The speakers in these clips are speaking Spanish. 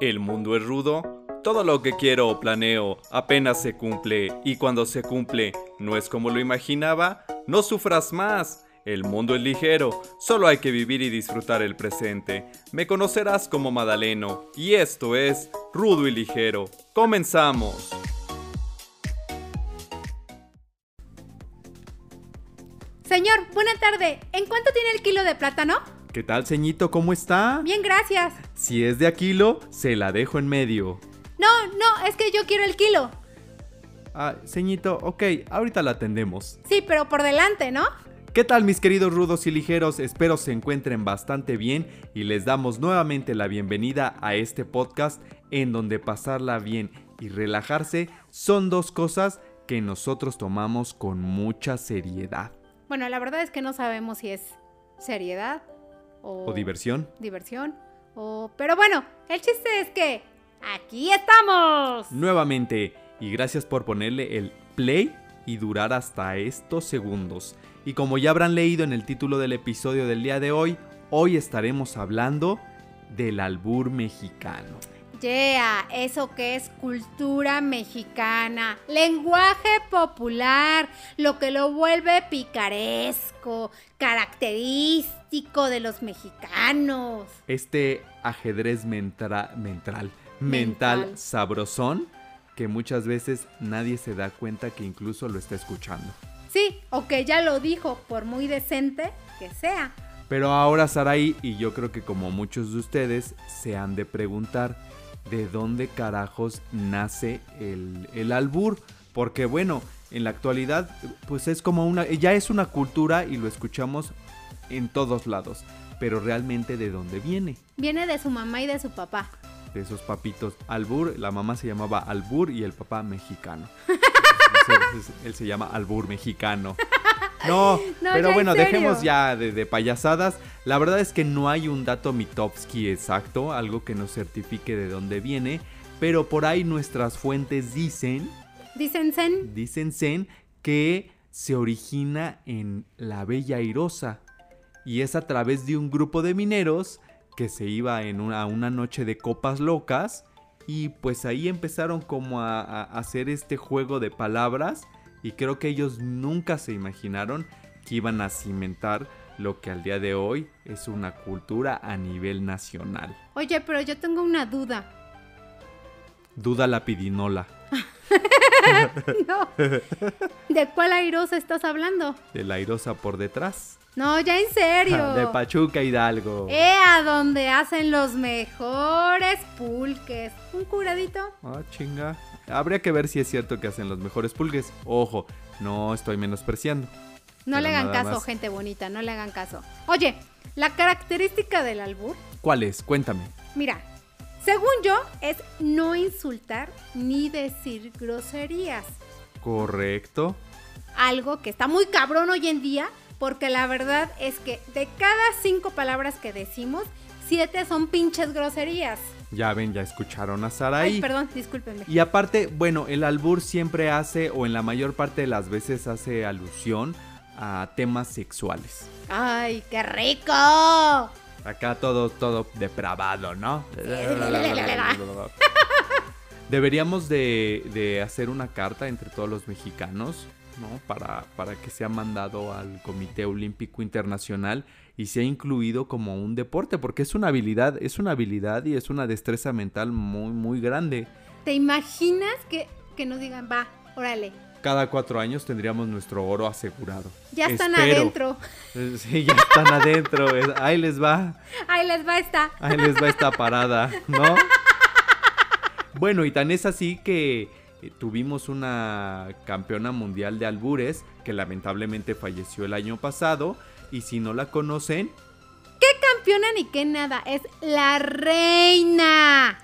El mundo es rudo. Todo lo que quiero o planeo apenas se cumple y cuando se cumple no es como lo imaginaba, no sufras más. El mundo es ligero, solo hay que vivir y disfrutar el presente. Me conocerás como Madaleno y esto es Rudo y Ligero. Comenzamos. Señor, buena tarde. ¿En cuánto tiene el kilo de plátano? ¿Qué tal, ceñito? ¿Cómo está? Bien, gracias. Si es de a kilo, se la dejo en medio. No, no, es que yo quiero el kilo. Ah, ceñito, ok, ahorita la atendemos. Sí, pero por delante, ¿no? ¿Qué tal mis queridos rudos y ligeros? Espero se encuentren bastante bien y les damos nuevamente la bienvenida a este podcast en donde pasarla bien y relajarse son dos cosas que nosotros tomamos con mucha seriedad. Bueno, la verdad es que no sabemos si es seriedad o, ¿O diversión? diversión. O... Pero bueno, el chiste es que aquí estamos. Nuevamente, y gracias por ponerle el play y durar hasta estos segundos. Y como ya habrán leído en el título del episodio del día de hoy, hoy estaremos hablando del albur mexicano. Yeah, eso que es cultura mexicana, lenguaje popular, lo que lo vuelve picaresco, característico de los mexicanos. Este ajedrez mentra- mental Mental. sabrosón que muchas veces nadie se da cuenta que incluso lo está escuchando. Sí, o que ya lo dijo, por muy decente que sea. Pero ahora Sarai y yo creo que como muchos de ustedes se han de preguntar de dónde carajos nace el, el albur. Porque bueno, en la actualidad pues es como una, ya es una cultura y lo escuchamos en todos lados. Pero realmente de dónde viene. Viene de su mamá y de su papá. De esos papitos. Albur, la mamá se llamaba Albur y el papá mexicano. Entonces, él se llama Albur mexicano. No, No, pero bueno, dejemos ya de, de payasadas. La verdad es que no hay un dato Mitofsky exacto, algo que nos certifique de dónde viene. Pero por ahí nuestras fuentes dicen, Dicen Zen. dicen Zen, que se origina en la Bella Airosa. Y es a través de un grupo de mineros que se iba en una, a una noche de copas locas. Y pues ahí empezaron como a, a hacer este juego de palabras. Y creo que ellos nunca se imaginaron que iban a cimentar lo que al día de hoy es una cultura a nivel nacional. Oye, pero yo tengo una duda. Duda la pidinola No. ¿De cuál airosa estás hablando? de la airosa por detrás. No, ya en serio. De Pachuca Hidalgo. Eh, a donde hacen los mejores pulques. Un curadito. Ah, chinga. Habría que ver si es cierto que hacen los mejores pulgues. Ojo, no estoy menospreciando. No le hagan caso, más. gente bonita, no le hagan caso. Oye, la característica del albur, ¿Cuál es? Cuéntame. mira, según yo, es no insultar ni decir groserías. Correcto. Algo que está muy cabrón hoy en día, porque la verdad es que de cada cinco palabras que decimos, siete son pinches groserías. Ya ven, ya escucharon a Ay, Saraí. perdón, discúlpenme. Y aparte, bueno, el albur siempre hace, o en la mayor parte de las veces hace alusión a temas sexuales. ¡Ay, qué rico! Acá todo, todo depravado, ¿no? Deberíamos de, de hacer una carta entre todos los mexicanos, ¿no? Para, para que sea mandado al Comité Olímpico Internacional y sea incluido como un deporte, porque es una habilidad, es una habilidad y es una destreza mental muy, muy grande. ¿Te imaginas que, que nos digan, va, órale, Cada cuatro años tendríamos nuestro oro asegurado. ya están Espero. adentro? Eh, Sí, ya están adentro. Ahí les va. Ahí les va esta. Ahí les va esta parada, ¿no? Bueno, y tan es así que tuvimos una campeona mundial de albures que lamentablemente falleció el año pasado. Y si no la conocen, campeona ni que nada, es la reina.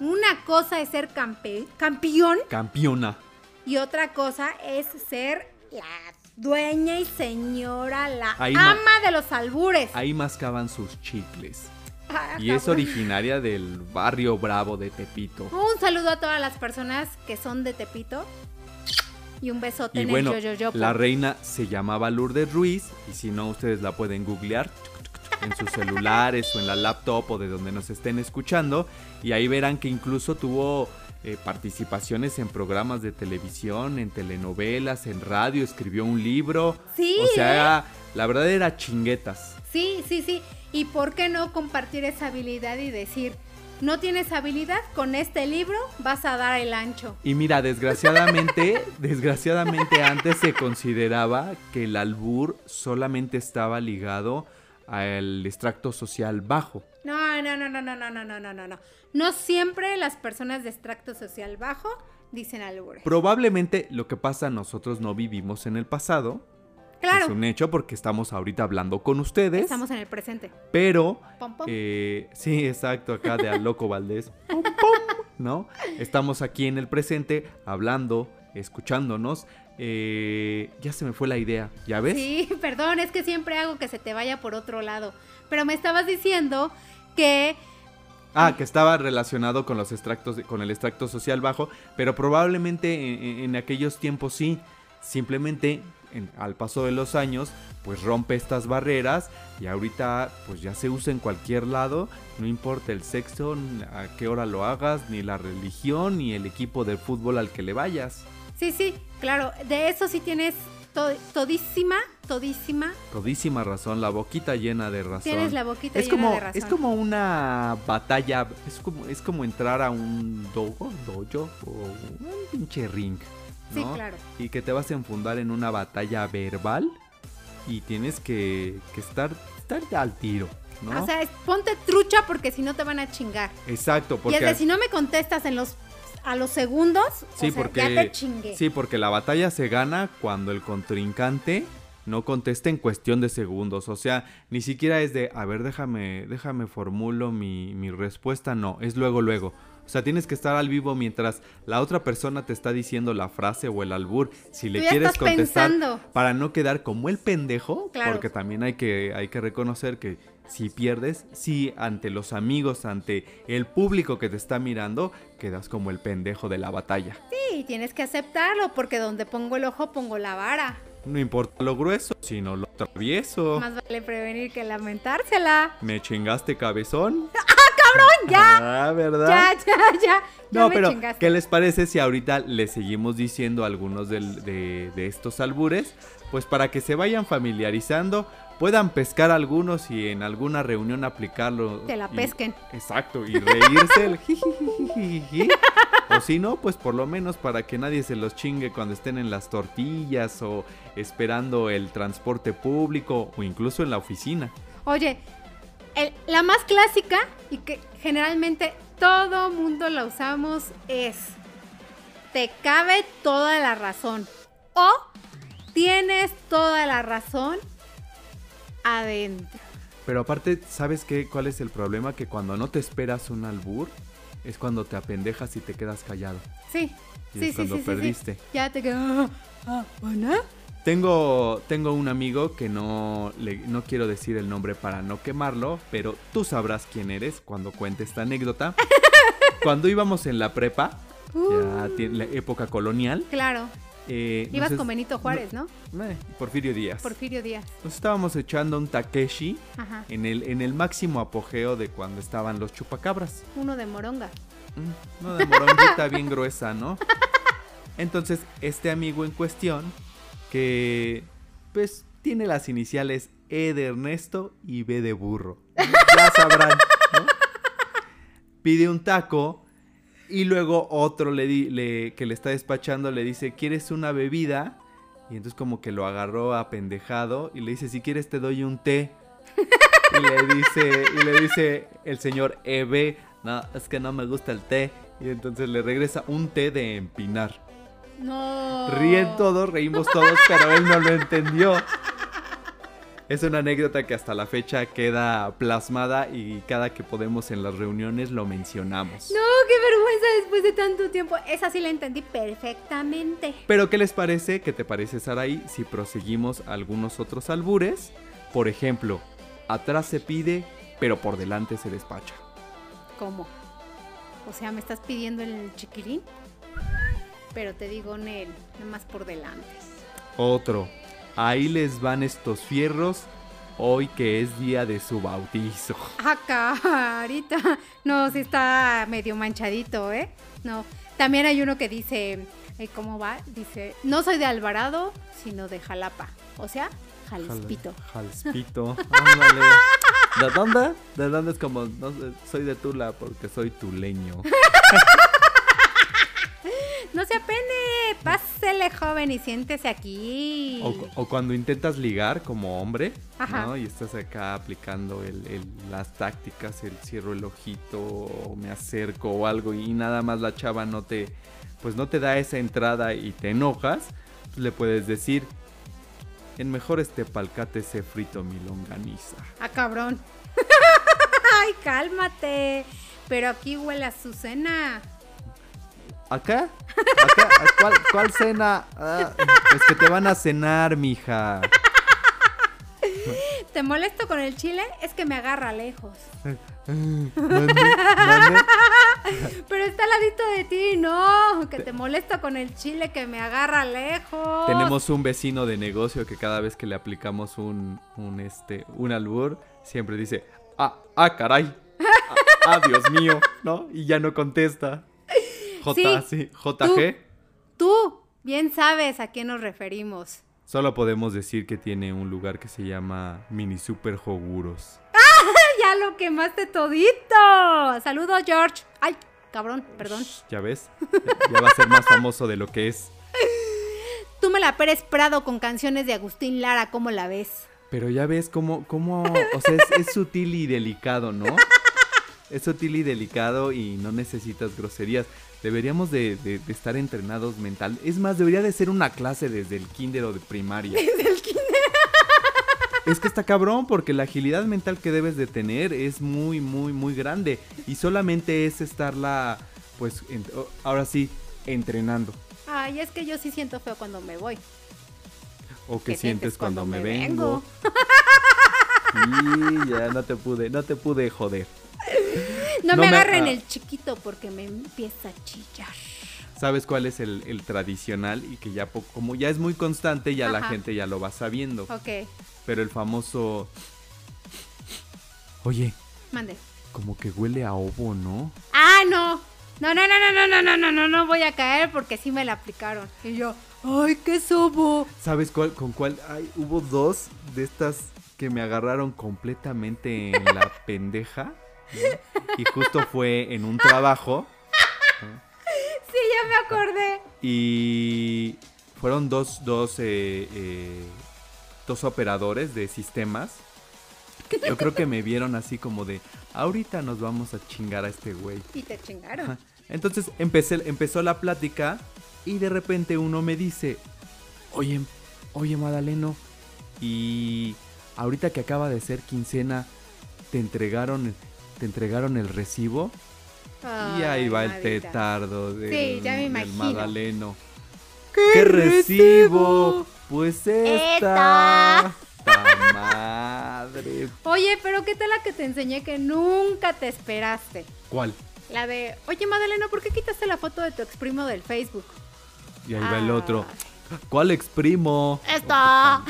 Una cosa es ser campe- campeón campeona. y otra cosa es ser la dueña y señora, la Ahí ama de los albures. Ahí mascaban sus chicles. Ah, Y es originaria del barrio bravo de Tepito. Un saludo a todas las personas que son de Tepito. Y un besote Y en bueno, el yoyoyopo. la reina se llamaba Lourdes Ruiz. Y si no, ustedes la pueden googlear. en sus celulares o en la laptop o de donde nos estén escuchando. Y ahí verán que incluso tuvo eh, participaciones en programas de televisión, en telenovelas, en radio, escribió un libro. Sí, O sea, ¿eh? la verdad era chinguetas. Sí, sí, sí. ¿Y por qué no compartir esa habilidad y decir, no tienes habilidad, con este libro vas a dar el ancho? Y mira, desgraciadamente, desgraciadamente antes se consideraba que el albur solamente estaba ligado al extracto social bajo. No, no, no, no, no, no, no, no, no, no, no. Siempre las personas de extracto social bajo dicen albures. Probablemente lo que pasa nosotros no vivimos en el pasado. Claro, Es un hecho porque estamos ahorita hablando con ustedes. estamos en el presente. Pero, Pom, pom. eh, sí, exacto, acá de al loco Valdés. Pum, ¿No? Estamos aquí en el presente hablando, escuchándonos. Eh, ya se me fue la idea, ¿ya ves? Sí, perdón, es que siempre hago que se te vaya por otro lado. Pero me estabas diciendo que Ah, que estaba relacionado con los extractos, con el extracto social bajo, pero probablemente en, en- en aquellos tiempos sí. Simplemente en- al paso de los años, pues rompe estas barreras y ahorita pues ya se usa en cualquier lado, no importa el sexo, a qué hora lo hagas, ni la religión, ni el equipo de fútbol al que le vayas. sí, sí, claro, de eso sí tienes to- todísima, todísima. Todísima razón, la boquita llena de razón. Tienes la boquita es llena como, de razón. es como una batalla, es como, es como entrar a un dogo, dojo o un pinche ring. Sí, claro. Y que te vas a enfundar en una batalla verbal y tienes que, que estar, estar al tiro, ¿no? O sea, es- ponte trucha porque si no te van a chingar. Exacto, Y porque es de si no me contestas en los a los segundos, Sí, o sea, porque ya te chingué. sí, porque la batalla se gana cuando el contrincante no contesta en cuestión de segundos, o sea, ni siquiera es de, a ver, déjame, déjame formulo mi, mi respuesta, no, es luego, luego. O sea, tienes que estar al vivo mientras la otra persona te está diciendo la frase o el albur. Si le quieres contestar pensando. para no quedar como el pendejo, Claro. porque también hay que, hay que reconocer que si pierdes, si ante los amigos, ante el público que te está mirando, quedas como el pendejo de la batalla. Sí, tienes que aceptarlo porque donde pongo el ojo pongo la vara. No importa lo grueso, sino lo travieso. Más vale prevenir que lamentársela. ¿Me chingaste cabezón? Ya, Ah, ¿verdad? ya, ya, ya. ya no, me pero chingaste. ¿qué les parece si ahorita les seguimos diciendo algunos del- de, de estos albures? Pues para que se vayan familiarizando, puedan pescar algunos y en alguna reunión aplicarlo. Te la y- pesquen. exacto, y reírse el jijijijiji. O si no, pues por lo menos para que nadie se los chingue cuando estén en las tortillas o esperando el transporte público o incluso en la oficina. Oye, el- la más clásica y que generalmente todo mundo la usamos es te cabe toda la razón o tienes toda la razón adentro. Pero aparte, ¿sabes qué? ¿Cuál es el problema? Que cuando no te esperas un albur, es cuando te apendejas y te quedas callado. Sí, Y sí, es sí, cuando sí, sí, sí. perdiste. Ya te quedas. Ah, ¿bueno? Tengo, tengo un amigo que no, le- no quiero decir el nombre para no quemarlo, pero tú sabrás quién eres cuando cuente esta anécdota. cuando íbamos en la prepa, ya tiene la época colonial. Claro. Eh, Ibas con Benito Juárez, ¿no? eh, Porfirio Díaz. Porfirio Díaz. Nos estábamos echando un Takeshi Ajá. en el, en el máximo apogeo de cuando estaban los chupacabras. Uno de Moronga. Mm, No de moronguita bien gruesa, ¿no? Entonces, este amigo en cuestión, que pues tiene las iniciales E de Ernesto y B de burro. Ya sabrán, ¿no? Pide un taco y luego otro le di- le- que le está despachando le dice, ¿quieres una bebida? Y entonces como que lo agarró apendejado y le dice, si quieres te doy un té. Y le dice, y le dice el señor Eve, no, es que no me gusta el té. Y entonces le regresa un té de empinar. No. Ríen todos, reímos todos, pero él no lo entendió. Es una anécdota que hasta la fecha queda plasmada y cada que podemos en las reuniones lo mencionamos. No, qué después de tanto tiempo. Esa sí la entendí perfectamente. Pero ¿qué les parece? ¿Qué te parece, Saraí, si proseguimos algunos otros albures? Por ejemplo, atrás se pide, pero por delante se despacha. ¿Cómo? O sea, me estás pidiendo el chiquilín, pero te digo Nel, nada más por delante. Otro. Ahí les van estos fierros. Hoy que es día de su bautizo. Ah, carita. No, sí está medio manchadito, ¿eh? No. También hay uno que dice, eh, ¿cómo va? Dice, no soy de Alvarado, sino de Jalapa. O sea, Jalispito. Jalispito. Ándale. ¿De dónde? ¿De dónde es como, no sé, soy de Tula porque soy tuleño? No se apene, pásele joven y siéntese aquí. O, o cuando intentas ligar como hombre, Ajá. ¿no? Y estás acá aplicando el, el- las tácticas, el cierro el ojito, o me acerco o algo, y nada más la chava no te, pues no te da esa entrada y te enojas, pues le puedes decir, en mejor este palcate se frito mi longaniza. Ah, cabrón. Ay, cálmate. Pero aquí huele a Azucena. ¿Acá? ¿Acá? ¿Cuál, cuál cena? Ah, pues que te van a cenar, mija. ¿Te molesto con el chile? Es que me agarra lejos. Pero está al ladito de ti, no. Que te molesto con el chile que me agarra lejos. Tenemos un vecino de negocio que cada vez que le aplicamos un, un, este, un albur, siempre dice, ah, ah, caray, ah, ah, Dios mío, ¿no? Y ya no contesta. J, sí, JG. Tú bien sabes a quién nos referimos. Solo podemos decir que tiene un lugar que se llama Mini Super Joguros. Ya lo quemaste todito. Saludos, George. Ay, cabrón, perdón. ¿Ya ves? Ya- Ya va a ser más famoso de lo que es. Tú me la Pérez Prado con canciones de Agustín Lara, ¿cómo la ves? Pero ya ves cómo, cómo o sea, es, es sutil y delicado, ¿no? Es sutil y delicado y no necesitas groserías. Deberíamos de, de- de estar entrenados mental. Es más, debería de ser una clase desde el kinder o de primaria. Desde el kinder. Es que está cabrón porque la agilidad mental que debes de tener es muy, muy, muy grande. Y solamente es estarla, pues, en- ahora sí, entrenando. Ay, es que yo sí siento feo cuando me voy. O que ¿Qué sientes sientes cuando, cuando me me vengo. Y ya no te pude, no te pude joder. No, No me me- agarren ah. el chiquito porque me empieza a chillar. ¿Sabes cuál es el, el tradicional? Y que ya como ya es muy constante, ya la gente ya lo va sabiendo. Ok, Pero el famoso. Oye, mande. como que huele a ovo, ¿no? Ah, no. No, no, no, no, no, no, no, no, no, no voy a caer porque sí me la aplicaron. Y yo, ay, qué sobo. ¿Sabes cuál, con cuál? Ay, hubo dos de estas que me agarraron completamente en la pendeja. ¿No? Y justo fue en un trabajo. Sí, ya me acordé. Y fueron dos, dos, eh, eh, dos operadores de sistemas. que Yo creo que me vieron así como de, ahorita nos vamos a chingar a este güey. Y te chingaron. Entonces empecé, empezó la plática y de repente uno me dice, oye, oye Madaleno, y ahorita que acaba de ser quincena, ¿te entregaron, te entregaron el recibo? y ahí va el Madita. petardo del, Sí, ya me del imagino. Madaleno. ¿Qué recibo? Pues Esta. esta. ¡Ta madre! Oye, pero ¿qué tal la que te enseñé que nunca te esperaste? ¿Cuál? La de, oye Madalena, ¿por qué quitaste la foto de tu exprimo del Facebook? Y ahí va el Ah. otro. ¿Cuál exprimo? Esta.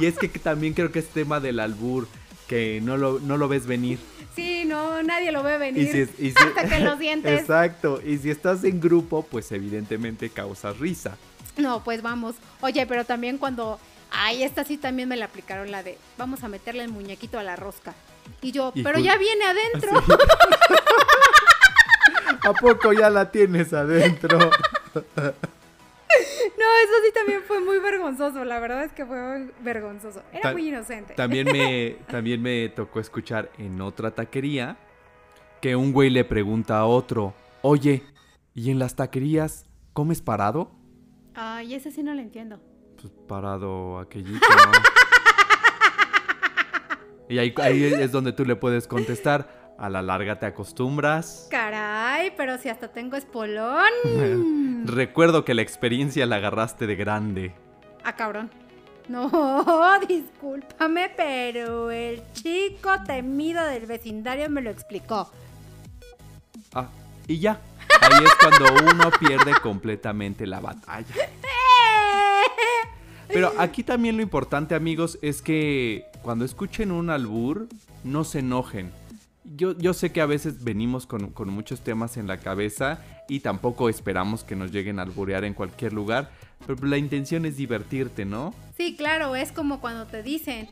Y es que también creo que es tema del albur, que no lo, no lo ves venir. Sí, no, nadie lo ve Y venir. si, es- y si- Hasta que lo sientes. Exacto. Y si estás en grupo, pues evidentemente causas risa. No, pues vamos. Oye, pero también cuando. Ay, esta sí también me la aplicaron la de. Vamos a meterle el muñequito a la rosca. Y yo, Y pero ya viene adentro. ¿A poco ya la tienes adentro? Eso sí también fue muy vergonzoso. La verdad es que fue muy vergonzoso. Era Ta- muy inocente. También me, también me tocó escuchar en otra taquería que un güey le pregunta a otro, oye, ¿y en las taquerías comes parado? Ay, ese sí no lo entiendo. Pues parado aquellito. y ahí, ahí es donde tú le puedes contestar, a la larga te acostumbras. Caray, pero si hasta tengo espolón. Recuerdo que la experiencia la agarraste de grande. Ah, cabrón. No, discúlpame, pero el chico temido del vecindario me lo explicó. Ah, y ya. Ahí es cuando uno pierde completamente la batalla. Pero aquí también lo importante, amigos, es que cuando escuchen un albur, no se enojen. Yo, yo sé que a veces venimos con, con muchos temas en la cabeza y tampoco esperamos que nos lleguen a alburear en cualquier lugar, pero la intención es divertirte, ¿no? Sí, claro, es como cuando te dicen,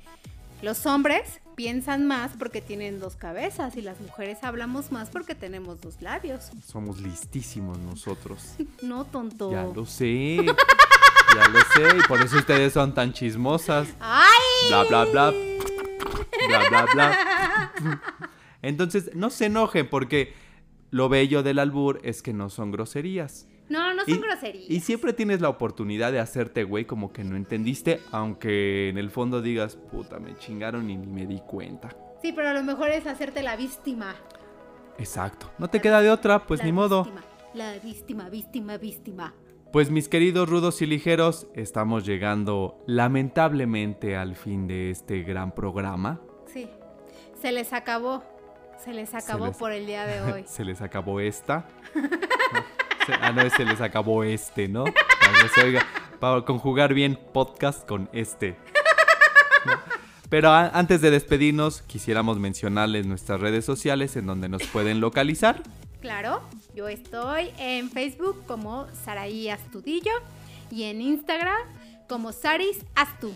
los hombres piensan más porque tienen dos cabezas y las mujeres hablamos más porque tenemos dos labios. Somos listísimos nosotros. No, tonto. Ya lo sé. Ya lo sé. Y por eso ustedes son tan chismosas. ¡Ay! Bla, bla, bla. Bla, bla, bla. Entonces, no se enojen porque lo bello del albur es que no son groserías. No, no son Y- groserías. Y siempre tienes la oportunidad de hacerte, güey, como que no entendiste, aunque en el fondo digas, puta, me chingaron y ni me di cuenta. Sí, pero a lo mejor es hacerte la víctima. Exacto. No te queda de otra, pues ni modo. víctima, La víctima, víctima, víctima. Pues mis queridos rudos y ligeros, estamos llegando lamentablemente al fin de este gran programa. Sí. Se les acabó. Se les acabó les- por el día de hoy. Se les acabó esta. Ah, no, se les acabó este, ¿no? Para que se oiga- para conjugar bien podcast con este. ¿no? Pero antes de despedirnos, quisiéramos mencionarles nuestras redes sociales en donde nos pueden localizar. Claro, yo estoy en Facebook como Saraí Astudillo y en Instagram como Saris Astu.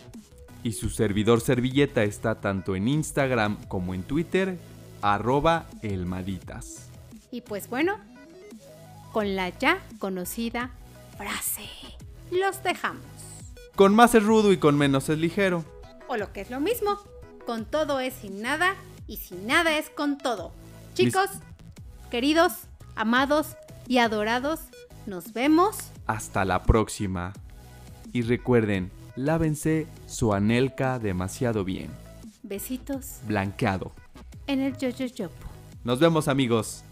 Y su servidor servilleta está tanto en Instagram como en Twitter, arroba elmaditas. Y pues bueno, con la ya conocida frase, los dejamos. Con más es rudo y con menos es ligero. O lo que es lo mismo, con todo es sin nada y sin nada es con todo. Chicos, queridos, amados y adorados, nos vemos. Hasta la próxima. Y recuerden, lávense su anelca demasiado bien. Besitos Blanqueado. En el yo yo. Nos vemos amigos.